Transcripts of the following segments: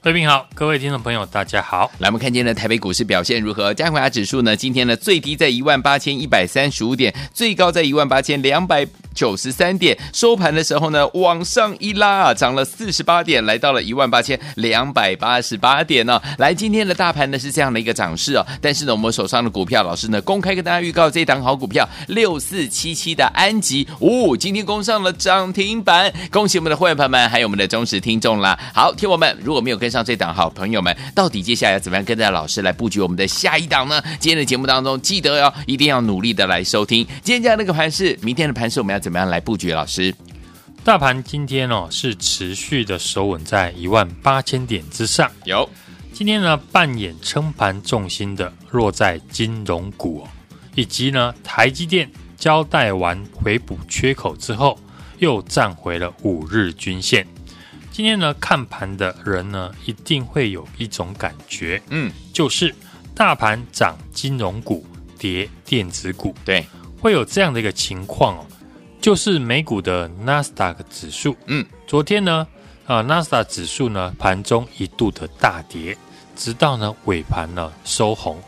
费平好，各位听众朋友大家好。来，我们看今天的台北股市表现如何？加权指数呢？今天呢最低在一万八千一百三十五点，最高在一万八千两百九十三点，收盘的时候呢往上一拉啊，涨了四十八点，来到了一万八千。两百八十八点呢、来今天的大盘呢是这样的一个涨势哦，但是呢，我们手上的股票，老师呢公开跟大家预告这一档好股票六四七七的安吉，哦，今天攻上了涨停板，恭喜我们的会员朋友们，还有我们的忠实听众啦。好，听我们如果没有跟上这档好朋友们，到底接下来要怎么样跟着老师来布局我们的下一档呢？今天的节目当中，记得哦，一定要努力的来收听。今天这样的一个盘势，明天的盘势我们要怎么样来布局？老师？大盘今天哦是持续的守稳在一万八千点之上。有，今天呢扮演撑盘重心的落在金融股哦，以及呢台积电交代完回补缺口之后，又站回了五日均线。今天呢看盘的人呢一定会有一种感觉，嗯，就是大盘涨金融股，跌电子股，对，会有这样的一个情况哦。就是美股的纳斯达克指数，嗯，昨天呢，啊，纳斯达克指数呢盘中一度的大跌，直到呢尾盘呢收红。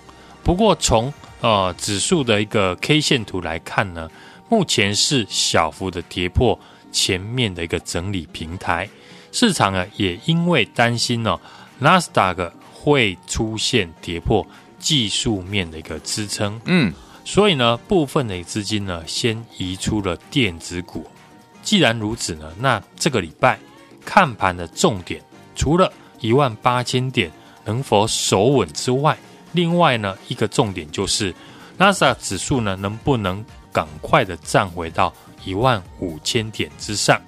不过从呃指数的一个 K 线图来看呢，目前是小幅的跌破前面的一个整理平台。市场呢也因为担心呢纳斯达克会出现跌破技术面的一个支撑，嗯。所以呢，部分的资金呢，先移出了电子股。既然如此呢，那这个礼拜看盘的重点，除了一万八千点能否守稳之外，另外呢，一个重点就是纳斯达克指数呢，能不能赶快的站回到一万五千点之上？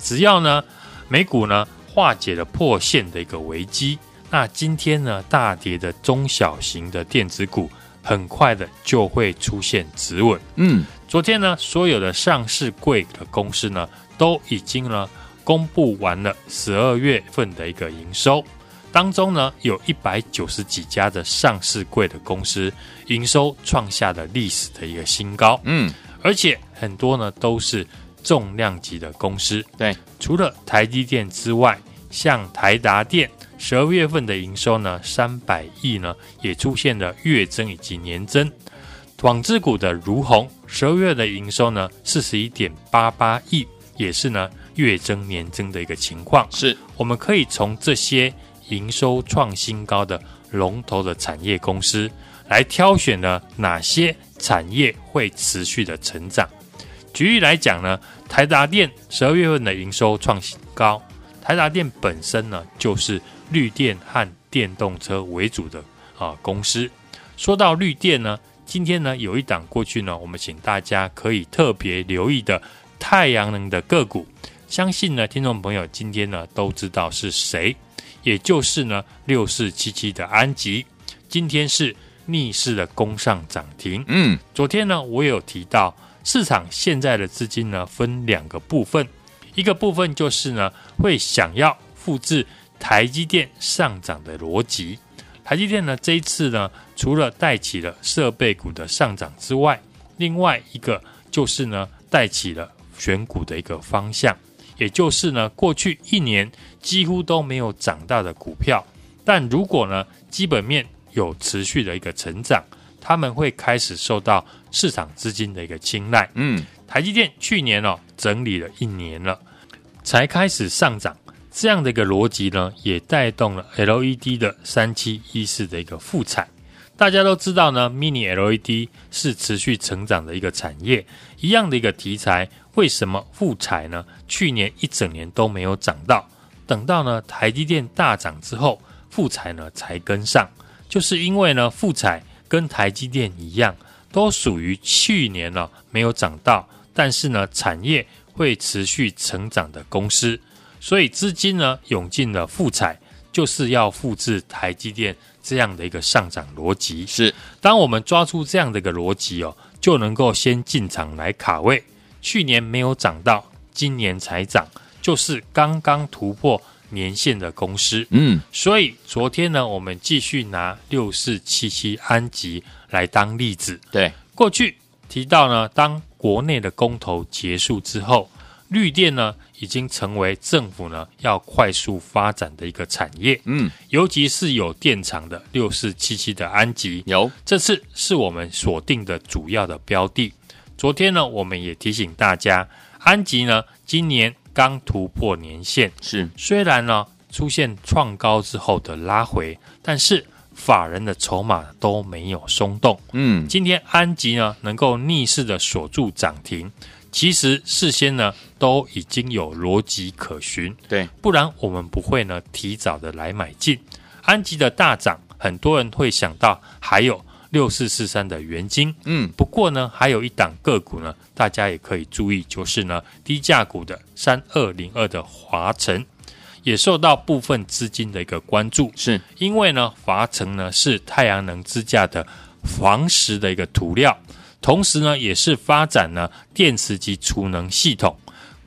只要呢，美股呢化解了破线的一个危机，那今天呢大跌的中小型的电子股。很快的就会出现止稳。嗯，昨天呢，所有的上市柜的公司呢，都已经呢公布完了十二月份的一个营收，当中呢，有一百九十几家的上市柜的公司营收创下了历史的一个新高。嗯，而且很多呢都是重量级的公司。对，除了台积电之外，像台达电。十二月份的营收呢，三百亿呢，也出现了月增以及年增。纺织股的如虹，十二月的营收呢，四十一点八八亿，也是呢月增年增的一个情况。是，我们可以从这些营收创新高的龙头的产业公司来挑选呢，哪些产业会持续的成长。举例来讲呢，台达电十二月份的营收创新高，台达电本身呢就是。绿电和电动车为主的啊公司，说到绿电呢，今天呢有一档过去呢，我们请大家可以特别留意的太阳能的个股，相信呢听众朋友今天呢都知道是谁，也就是呢六四七七的安吉，今天是逆势的攻上涨停。嗯，昨天呢我也有提到，市场现在的资金呢分两个部分，一个部分就是呢会想要复制。台积电上涨的逻辑，台积电呢这一次呢，除了带起了设备股的上涨之外，另外一个就是呢带起了选股的一个方向，也就是呢过去一年几乎都没有涨到的股票，但如果呢基本面有持续的一个成长，他们会开始受到市场资金的一个青睐。嗯，台积电去年哦整理了一年了，才开始上涨。这样的一个逻辑呢，也带动了 LED 的三七一四的一个复产。大家都知道呢，Mini LED 是持续成长的一个产业。一样的一个题材，为什么复产呢？去年一整年都没有涨到，等到呢台积电大涨之后，复产呢才跟上。就是因为呢复产跟台积电一样，都属于去年呢没有涨到，但是呢产业会持续成长的公司，所以资金呢涌进了富彩，就是要复制台积电这样的一个上涨逻辑。是，当我们抓出这样的一个逻辑哦，就能够先进场来卡位。去年没有涨到，今年才涨，就是刚刚突破年限的公司。嗯，所以昨天呢，我们继续拿六四七七安吉来当例子。对，过去提到呢，当国内的公投结束之后，绿电呢已经成为政府呢要快速发展的一个产业。嗯，尤其是有电厂的六四七七的安吉，有这次是我们锁定的主要的标的。昨天呢，我们也提醒大家，安吉呢今年刚突破年线，是。虽然呢出现创高之后的拉回，但是。法人的筹码都没有松动，嗯，今天安吉呢能够逆势的锁住涨停，其实事先呢都已经有逻辑可循，对，不然我们不会呢提早的来买进。安吉的大涨，很多人会想到还有六四四三的元金，嗯，不过呢还有一档个股呢，大家也可以注意，就是呢低价股的三二零二的华晨。也受到部分资金的一个关注，是因为呢，华晨呢是太阳能支架的防蚀的一个涂料，同时呢也是发展呢电池及储能系统。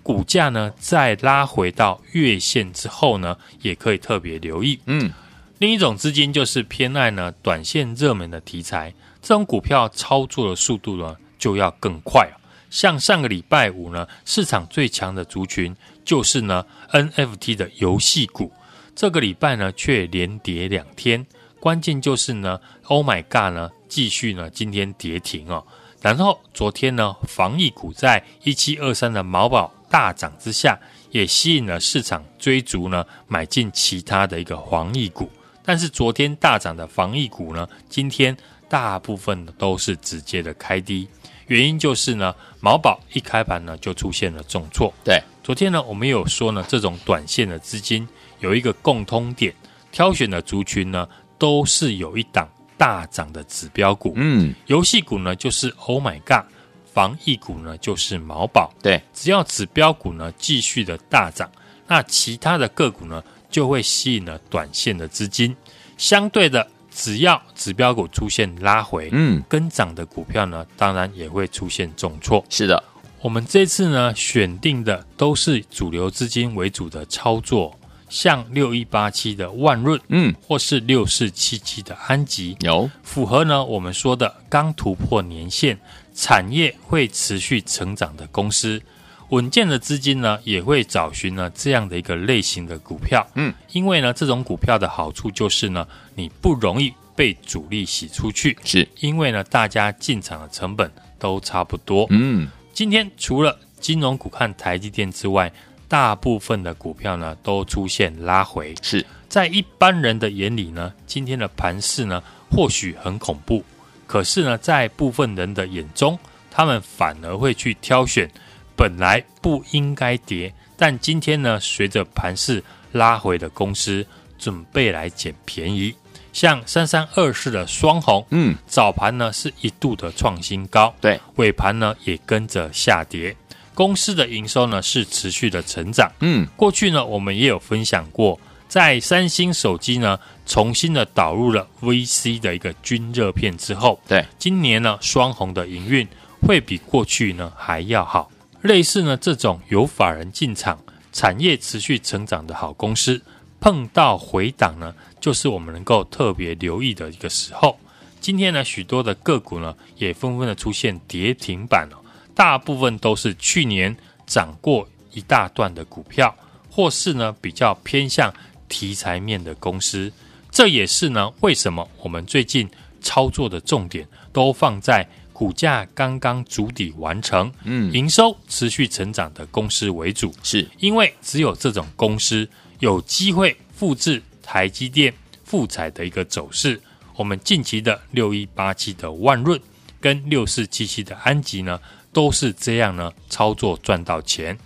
股价呢在拉回到月线之后呢，也可以特别留意。嗯，另一种资金就是偏爱呢短线热门的题材，这种股票操作的速度呢就要更快。像上个礼拜五呢，市场最强的族群就是呢 NFT 的游戏股，这个礼拜呢却连跌两天，关键就是呢 Oh my God 呢继续呢今天跌停哦，然后昨天呢防疫股在一七二三的毛宝大涨之下，也吸引了市场追逐呢买进其他的一个防疫股，但是昨天大涨的防疫股呢，今天大部分都是直接的开低。原因就是呢，毛宝一开盘呢就出现了重挫。对，昨天呢我们有说呢，这种短线的资金有一个共通点，挑选的族群呢都是有一档大涨的指标股。嗯，游戏股呢就是 Oh my God，防疫股呢就是毛宝。对，只要指标股呢继续的大涨，那其他的个股呢就会吸引了短线的资金，相对的。只要指标股出现拉回，嗯，跟涨的股票呢，当然也会出现重挫。是的，我们这次呢选定的都是主流资金为主的操作，像六一八七的万润，嗯，或是六四七七的安吉，有符合呢我们说的刚突破年线，产业会持续成长的公司。稳健的资金呢，也会找寻呢这样的一个类型的股票，嗯，因为呢这种股票的好处就是呢，你不容易被主力洗出去，是。因为呢大家进场的成本都差不多，嗯，今天除了金融股看台积电之外，大部分的股票呢都出现拉回，是。在一般人的眼里呢，今天的盘势呢或许很恐怖，可是呢在部分人的眼中，他们反而会去挑选。本来不应该跌，但今天呢，随着盘势拉回的公司准备来捡便宜，像三三二四的双红，嗯，早盘呢是一度的创新高，对，尾盘呢也跟着下跌，公司的营收呢是持续的成长，嗯，过去呢我们也有分享过，在三星手机呢重新的导入了 VC 的一个均热片之后，对，今年呢双红的营运会比过去呢还要好。类似呢这种有法人进场、产业持续成长的好公司，碰到回档呢，就是我们能够特别留意的一个时候。今天呢，许多的个股呢，也纷纷的出现跌停板了，大部分都是去年涨过一大段的股票，或是呢比较偏向题材面的公司。这也是呢为什么我们最近操作的重点都放在。股价刚刚筑底完成，嗯，营收持续成长的公司为主，是因为只有这种公司有机会复制台积电、富彩的一个走势。我们近期的六一八七的万润跟六四七七的安吉呢，都是这样呢操作赚到钱。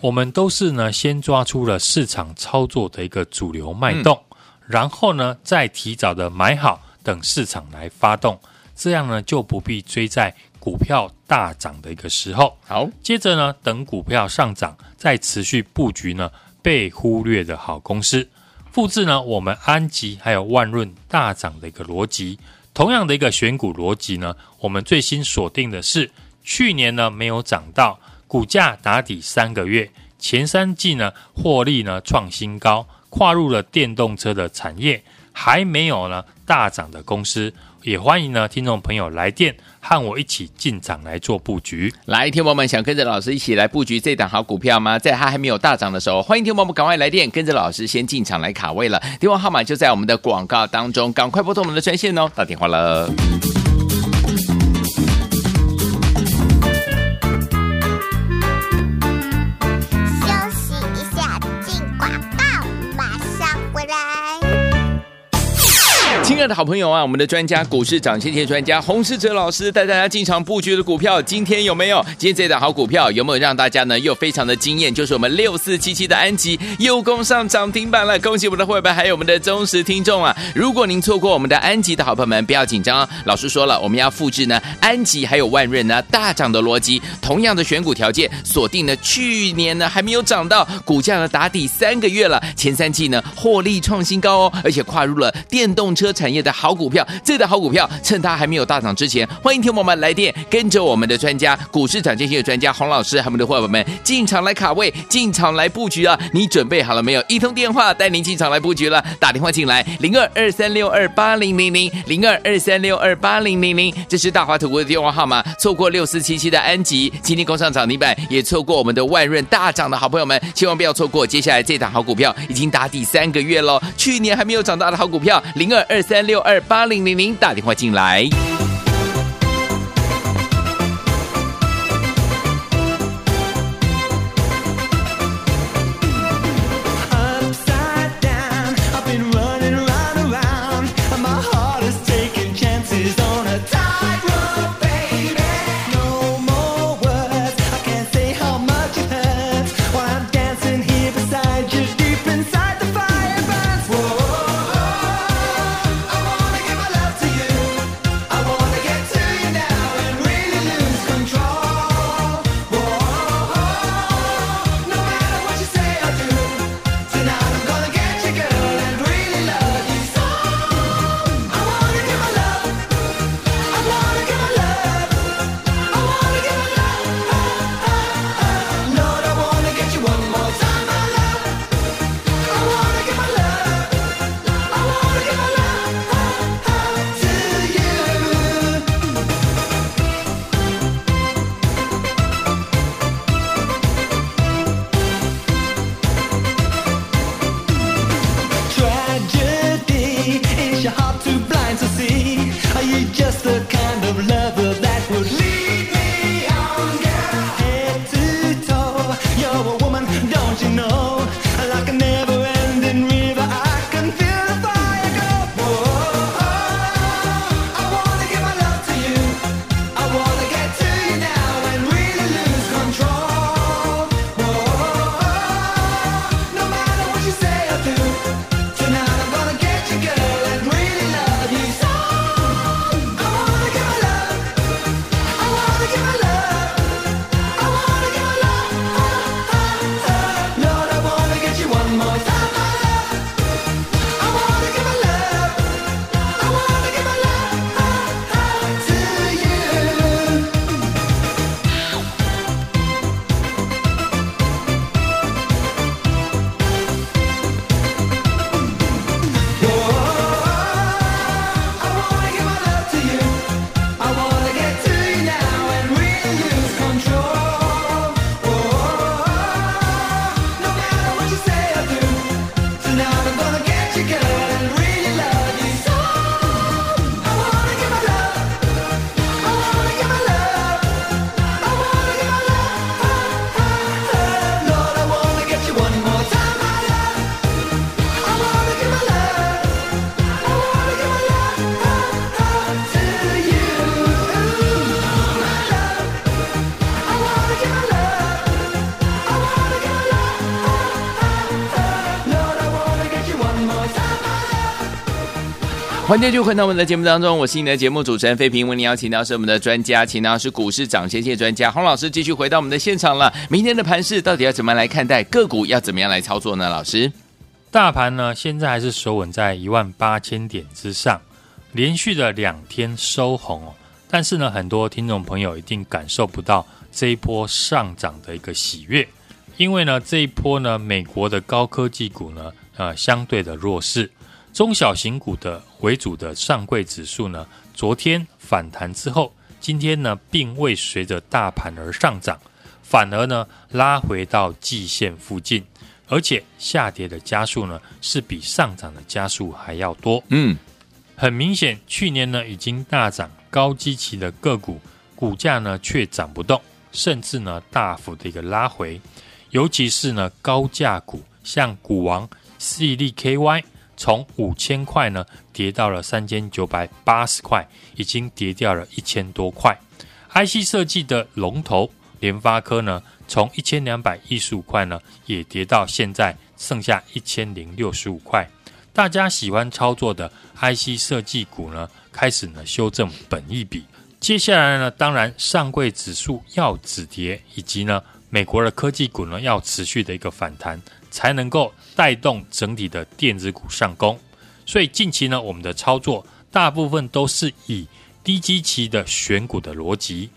我们都是呢先抓出了市场操作的一个主流脉动，嗯、然后呢再提早的买好，等市场来发动。这样呢就不必追在股票大涨的一个时候。好，接着呢，等股票上涨再持续布局呢被忽略的好公司，复制呢我们安吉还有万润大涨的一个逻辑。同样的一个选股逻辑呢，我们最新锁定的是去年呢没有涨到，股价打底三个月，前三季呢获利呢创新高，跨入了电动车的产业，还没有呢大涨的公司。也欢迎呢，听众朋友来电和我一起进场来做布局。来，听友们想跟着老师一起来布局这档好股票吗？在它还没有大涨的时候，欢迎听友们赶快来电，跟着老师先进场来卡位了。电话号码就在我们的广告当中，赶快拨通我们的专线哦，打电话了。的好朋友啊，我们的专家股市涨谢谢专家洪世哲老师带大家进场布局的股票，今天有没有？今天这档好股票有没有让大家呢又非常的惊艳？就是我们六四七七的安吉又攻上涨停板了，恭喜我们的会员还有我们的忠实听众啊！如果您错过我们的安吉的好朋友们，不要紧张，老师说了，我们要复制呢安吉还有万润呢大涨的逻辑，同样的选股条件，锁定呢去年呢还没有涨到，股价呢打底三个月了，前三季呢获利创新高哦，而且跨入了电动车。产业的好股票，这的好股票，趁它还没有大涨之前，欢迎听友们来电，跟着我们的专家，股市涨跌线的专家洪老师，还有我们的伙伴们进场来卡位，进场来布局啊！你准备好了没有？一通电话带您进场来布局了，打电话进来零二二三六二八零零零零二二三六二八零零零，这是大华投顾的电话号码。错过六四七七的安吉，今天工上涨停板，也错过我们的万润大涨的好朋友们，千万不要错过。接下来这档好股票已经打底三个月喽，去年还没有涨大的好股票零二二三。三六二八零零零打电话进来。欢迎继续回到我们的节目当中，我是你的节目主持人费平，为您邀请到是我们的专家，请到是股市涨先机专家洪老师，继续回到我们的现场了。明天的盘势到底要怎么样来看待？个股要怎么样来操作呢？老师，大盘呢现在还是守稳在一万八千点之上，连续的两天收红哦。但是呢，很多听众朋友一定感受不到这一波上涨的一个喜悦，因为呢这一波呢美国的高科技股呢呃相对的弱势。中小型股的为主的上柜指数呢，昨天反弹之后，今天呢并未随着大盘而上涨，反而呢拉回到季线附近，而且下跌的加速呢是比上涨的加速还要多。嗯，很明显，去年呢已经大涨高基期的个股，股价呢却涨不动，甚至呢大幅的一个拉回，尤其是呢高价股，像股王、矽力 KY。从五千块呢跌到了三千九百八十块，已经跌掉了一千多块。IC 设计的龙头联发科呢，从一千两百一十五块呢，也跌到现在剩下一千零六十五块。大家喜欢操作的 IC 设计股呢，开始呢修正本益比。接下来呢，当然上柜指数要止跌，以及呢美国的科技股呢要持续的一个反弹。才能够带动整体的电子股上攻，所以近期呢，我们的操作大部分都是以低基期的选股的逻辑，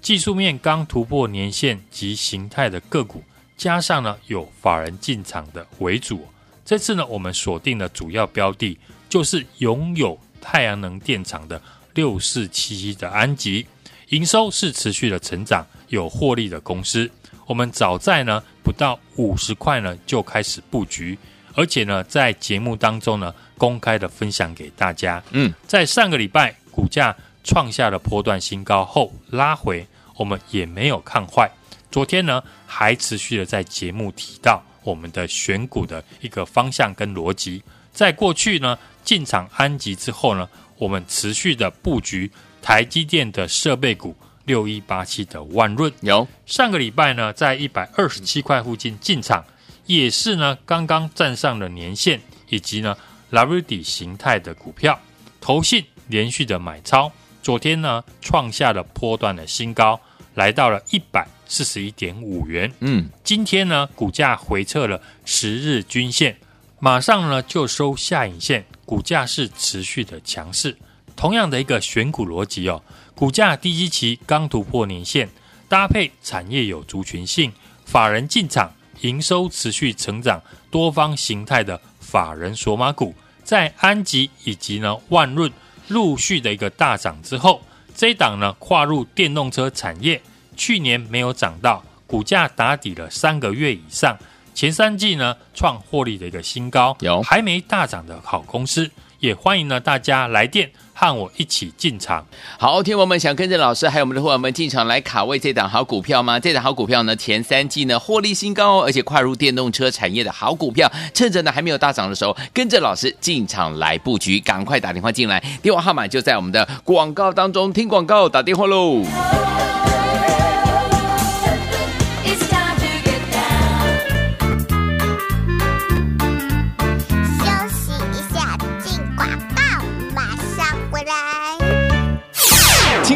技术面刚突破年线及形态的个股，加上呢有法人进场的为主。这次呢，我们锁定的主要标的就是拥有太阳能电厂的六四七七的安集，营收是持续的成长，有获利的公司。我们早在呢不到五十块呢就开始布局，而且呢在节目当中呢公开的分享给大家。嗯，在上个礼拜股价创下了波段新高后拉回，我们也没有看坏。昨天呢还持续的在节目提到我们的选股的一个方向跟逻辑。在过去呢进场安集之后呢，我们持续的布局台积电的设备股。六一八七的万润有上个礼拜呢，在一百二十七块附近进场，也是呢刚刚站上了年线，以及呢 W 底形态的股票，投信连续的买超，昨天呢创下了波段的新高，来到了一百四十一点五元。嗯，今天呢股价回撤了十日均线，马上呢就收下影线，股价是持续的强势。同样的一个选股逻辑哦。股价低基期刚突破年线，搭配产业有族群性，法人进场，营收持续成长，多方形态的法人索马股，在安吉以及呢万润陆续的一个大涨之后，这一档呢跨入电动车产业，去年没有涨到，股价打底了三个月以上，前三季呢创获利的一个新高，有。还没大涨的好公司，也欢迎呢大家来电。和我一起进场。好，听友们想跟着老师还有我们的伙伴们进场来卡位这档好股票吗？这档好股票呢，前三季呢获利新高哦，而且跨入电动车产业的好股票，趁着呢还没有大涨的时候，跟着老师进场来布局，赶快打电话进来，电话号码就在我们的广告当中，听广告打电话喽。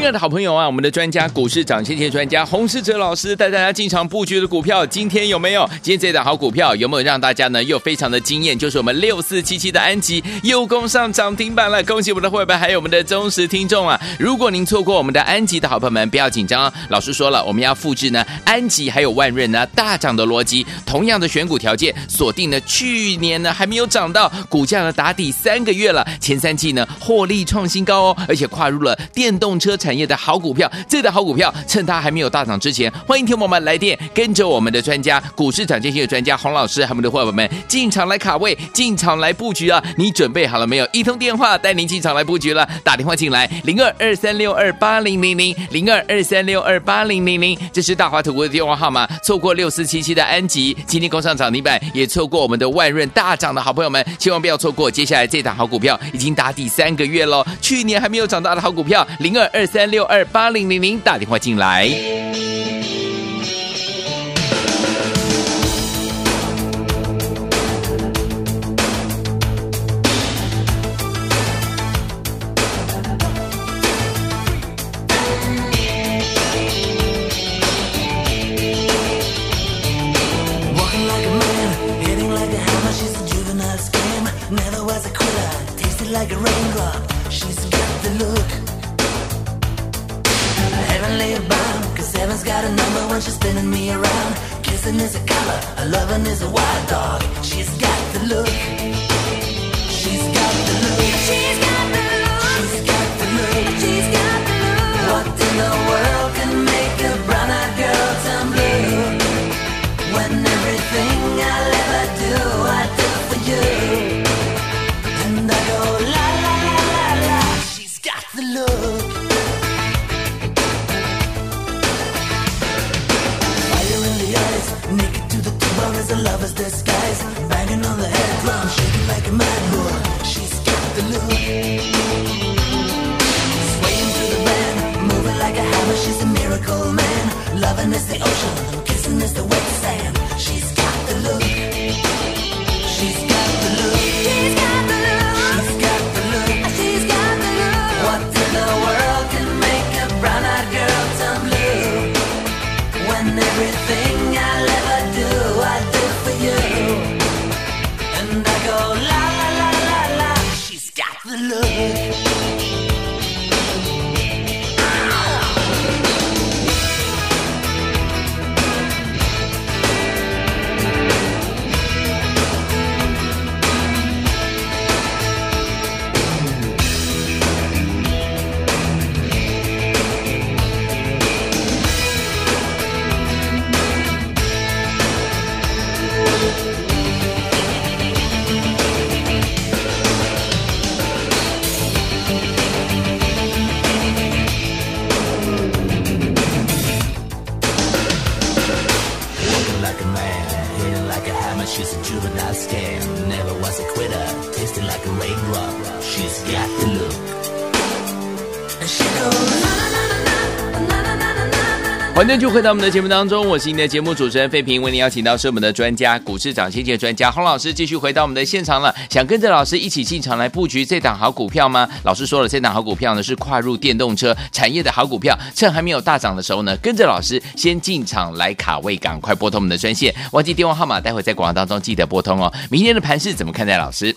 亲爱的好朋友啊，我们的专家股市涨先机专家洪世哲老师带大家进场布局的股票，今天有没有？今天这一档好股票有没有让大家呢又非常的惊艳？就是我们六四七七的安吉又攻上涨停板了，恭喜我们的会员还有我们的忠实听众啊！如果您错过我们的安吉的好朋友们，不要紧张，老师说了，我们要复制呢安吉还有万润呢大涨的逻辑，同样的选股条件，锁定呢去年呢还没有涨到，股价呢打底三个月了，前三季呢获利创新高哦，而且跨入了电动车产业的好股票，这的好股票，趁它还没有大涨之前，欢迎听友们来电，跟着我们的专家，股市涨跌线的专家洪老师，还有我们的伙伴们进场来卡位，进场来布局啊！你准备好了没有？一通电话带您进场来布局了，打电话进来零二二三六二八零零零零二二三六二八零零零，这是大华投顾的电话号码。错过六四七七的安吉，今天攻上涨停板，也错过我们的万润大涨的好朋友们，千万不要错过。接下来这档好股票已经打底三个月喽，去年还没有涨大的好股票，零二二三。六二八零零零打电话进来。Spinning me around. Kissing is a color, a loving is a wild dog. She's got the look. On the head drum, shaking like a mad bull. She's got the. Swaying the band, moving like a hammer. She's a miracle man. Loving is the ocean, kissing is the wet 欢迎就回到我们的节目当中，我是您的节目主持人费平，为您邀请到是我们的专家股市涨先机专家洪老师，继续回到我们的现场了。想跟着老师一起进场来布局这档好股票吗？老师说了，这档好股票呢是跨入电动车产业的好股票，趁还没有大涨的时候呢，跟着老师先进场来卡位，赶快拨通我们的专线，忘记电话号码，待会在广告当中记得拨通哦。明天的盘势怎么看待？老师，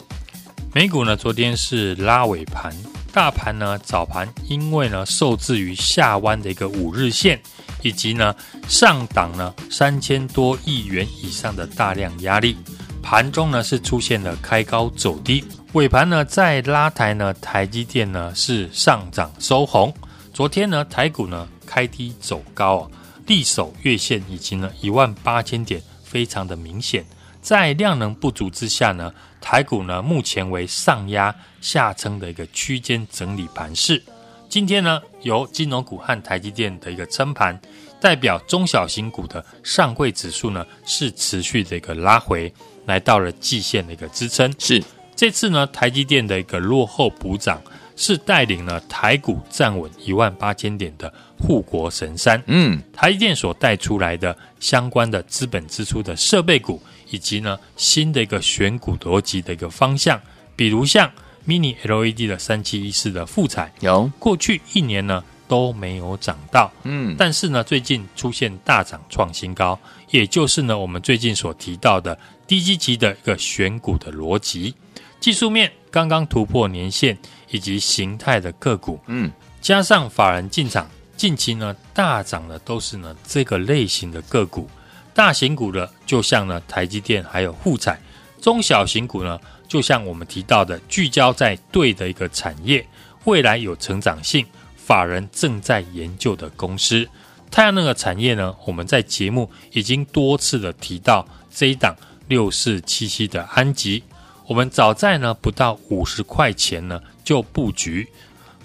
美股呢，昨天是拉尾盘，大盘呢早盘因为呢受制于下弯的一个五日线。以及呢，上档呢三千多亿元以上的大量压力，盘中呢是出现了开高走低，尾盘呢在拉抬呢，台积电呢是上涨收红。昨天呢台股呢开低走高啊，力守月线以及呢一万八千点，非常的明显。在量能不足之下呢，台股呢目前为上压下撑的一个区间整理盘势。今天呢，由金融股和台积电的一个撑盘，代表中小型股的上柜指数呢是持续的一个拉回，来到了季线的一个支撑。是这次呢，台积电的一个落后补涨，是带领了台股站稳一万八千点的护国神山。嗯，台积电所带出来的相关的资本支出的设备股，以及呢新的一个选股逻辑的一个方向，比如像。Mini LED 的三七一四的富彩有过去一年呢都没有涨到，嗯，但是呢最近出现大涨创新高，也就是呢我们最近所提到的低基期的一个选股的逻辑。技术面刚刚突破年线以及形态的个股，嗯，加上法人进场，近期呢大涨的都是呢这个类型的个股，大型股的就像呢台积电还有富彩，中小型股呢。就像我们提到的，聚焦在对的一个产业，未来有成长性，法人正在研究的公司。太阳能的产业呢，我们在节目已经多次的提到这一档六四七七的安吉，我们早在呢不到五十块钱呢就布局。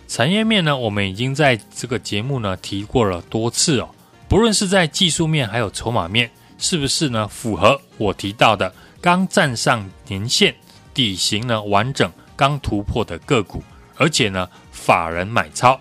产业面呢，我们已经在这个节目呢提过了多次哦。不论是在技术面还有筹码面，是不是呢符合我提到的刚站上年线？底型呢完整，刚突破的个股，而且呢法人买超。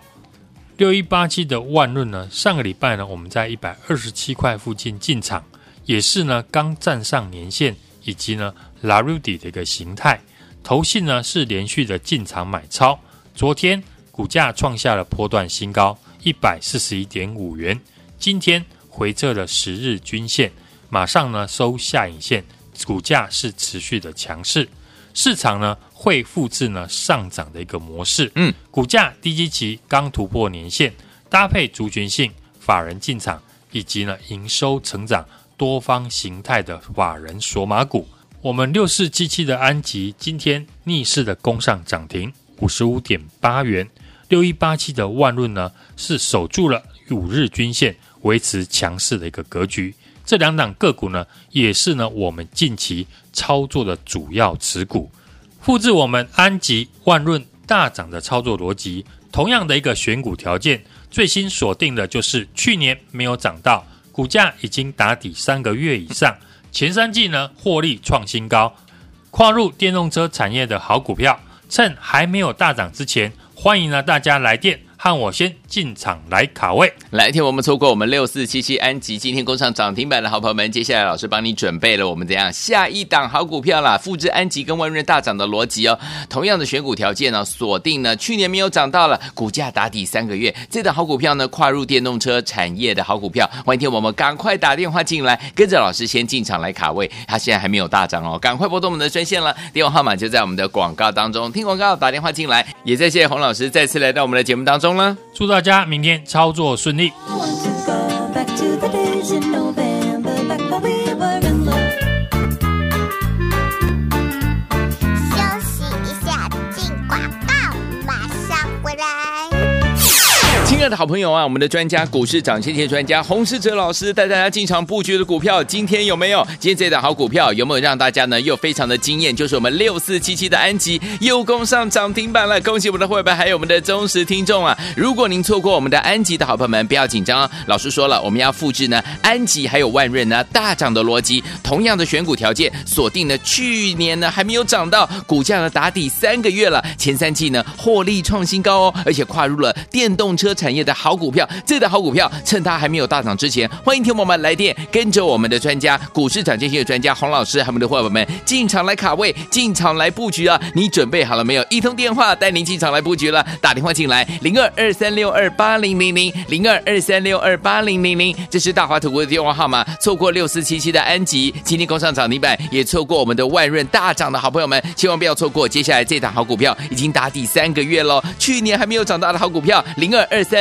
六一八七的万润呢，上个礼拜呢我们在一百二十七块附近进场，也是呢刚站上年线，以及呢拉入底的一个形态，投信呢是连续的进场买超，昨天股价创下了波段新高一百四十一点五元，今天回撤了十日均线，马上呢收下影线，股价是持续的强势。市场呢会复制呢上涨的一个模式，嗯，股价低基期刚突破年线，搭配族群性法人进场，以及呢营收成长多方形态的法人索马股。我们六四七七的安吉今天逆势的攻上涨停五十五点八元，六一八七的万润呢是守住了五日均线，维持强势的一个格局。这两档个股呢也是呢我们近期操作的主要持股，复制我们安吉、万润大涨的操作逻辑，同样的一个选股条件，最新锁定的就是去年没有涨到，股价已经打底三个月以上。前三季呢，获利创新高，跨入电动车产业的好股票，趁还没有大涨之前，欢迎呢大家来电。和我先进场来卡位，来听我们错过我们六四七七安吉今天攻上涨停板的好朋友们，接下来老师帮你准备了我们怎样下一档好股票啦，复制安吉跟万润大涨的逻辑哦，同样的选股条件呢，锁定呢去年没有涨到了，股价打底三个月，这档好股票呢跨入电动车产业的好股票，欢迎听我们赶快打电话进来，跟着老师先进场来卡位，它现在还没有大涨哦，赶快拨动我们的专线了，电话号码就在我们的广告当中，听广告打电话进来，也再谢谢洪老师再次来到我们的节目当中。祝大家明天操作顺利。亲爱的好朋友啊，我们的专家股市涨先机专家洪世哲老师带大家进场布局的股票，今天有没有？今天这一档好股票有没有让大家呢又非常的惊艳？就是我们六四七七的安吉又攻上涨停板了，恭喜我们的会员还有我们的忠实听众啊！如果您错过我们的安吉的好朋友们，不要紧张啊，老师说了，我们要复制呢安吉还有万润呢大涨的逻辑，同样的选股条件，锁定呢去年呢还没有涨到，股价呢打底三个月了，前三季呢获利创新高哦，而且跨入了电动车产业的好股票，这的好股票趁它还没有大涨之前，欢迎听友们来电，跟着我们的专家股市涨跌线的专家洪老师，还有我们的伙伴们进场来卡位，进场来布局啊！你准备好了没有？一通电话带您进场来布局了，打电话进来零二二三六二八零零零零二二三六二八零零零，这是大华投顾的电话号码。错过六四七七的安吉，今天攻上涨停板，也错过我们的万润大涨的好朋友们，千万不要错过。接下来这档好股票已经打底三个月喽，去年还没有涨大的好股票零二二三